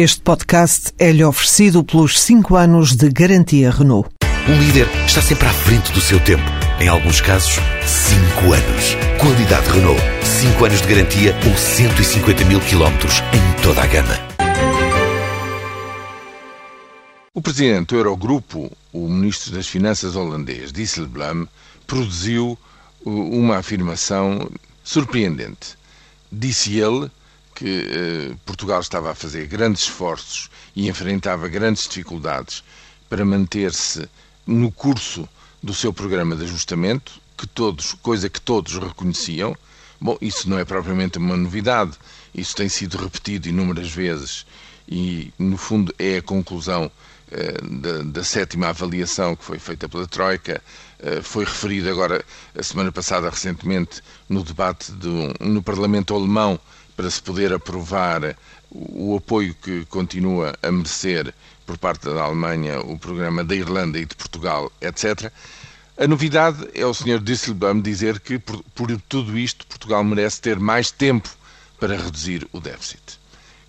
Este podcast é-lhe oferecido pelos 5 anos de garantia Renault. Um líder está sempre à frente do seu tempo. Em alguns casos, 5 anos. Qualidade Renault. 5 anos de garantia ou 150 mil quilómetros em toda a gama. O presidente do Eurogrupo, o ministro das Finanças holandês, Dijsselbloem, produziu uma afirmação surpreendente. Disse ele que eh, Portugal estava a fazer grandes esforços e enfrentava grandes dificuldades para manter-se no curso do seu programa de ajustamento, que todos, coisa que todos reconheciam. Bom, isso não é propriamente uma novidade, isso tem sido repetido inúmeras vezes e, no fundo, é a conclusão eh, da, da, sétima avaliação que foi feita pela Troika, eh, foi referido agora, a semana passada, recentemente, no debate do, no Parlamento Alemão, para se poder aprovar o apoio que continua a merecer por parte da Alemanha o programa da Irlanda e de Portugal, etc. A novidade é o Sr. Disselbaum dizer que, por, por tudo isto, Portugal merece ter mais tempo para reduzir o déficit.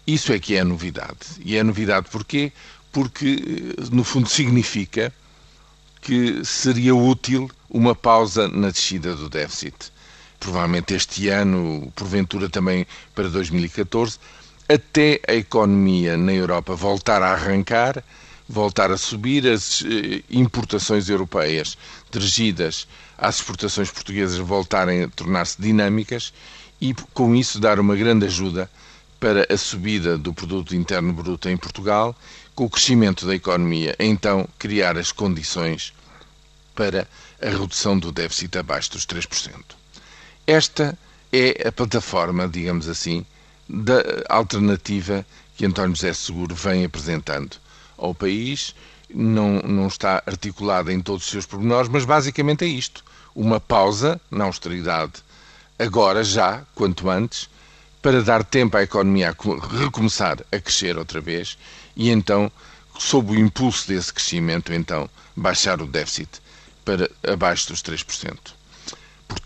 Isso é que é a novidade. E é a novidade porquê? Porque, no fundo, significa que seria útil uma pausa na descida do déficit. Provavelmente este ano, porventura também para 2014, até a economia na Europa voltar a arrancar, voltar a subir, as eh, importações europeias dirigidas às exportações portuguesas voltarem a tornar-se dinâmicas e, com isso, dar uma grande ajuda para a subida do produto interno bruto em Portugal, com o crescimento da economia, então criar as condições para a redução do déficit abaixo dos 3%. Esta é a plataforma, digamos assim, da alternativa que António José Seguro vem apresentando ao país. Não, não está articulada em todos os seus pormenores, mas basicamente é isto: uma pausa na austeridade, agora já, quanto antes, para dar tempo à economia a recomeçar a crescer outra vez e então, sob o impulso desse crescimento, então baixar o déficit para abaixo dos 3%.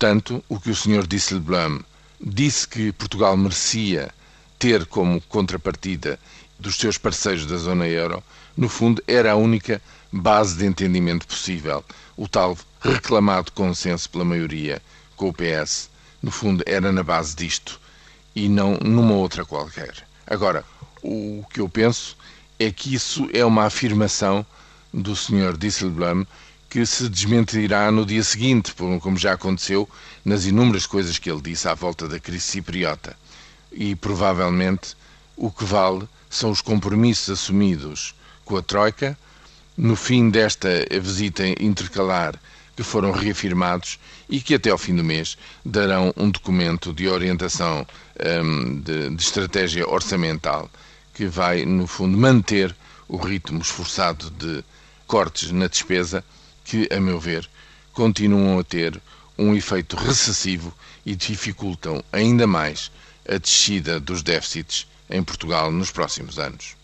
Portanto, o que o Sr. Disselblum disse que Portugal merecia ter como contrapartida dos seus parceiros da zona euro, no fundo era a única base de entendimento possível. O tal reclamado consenso pela maioria com o PS, no fundo, era na base disto e não numa outra qualquer. Agora, o que eu penso é que isso é uma afirmação do Sr. Disselblum que se desmentirá no dia seguinte, como já aconteceu nas inúmeras coisas que ele disse à volta da crise cipriota. E provavelmente o que vale são os compromissos assumidos com a Troika no fim desta visita intercalar que foram reafirmados e que até ao fim do mês darão um documento de orientação um, de, de estratégia orçamental que vai, no fundo, manter o ritmo esforçado de cortes na despesa que, a meu ver, continuam a ter um efeito recessivo e dificultam ainda mais a descida dos déficits em Portugal nos próximos anos.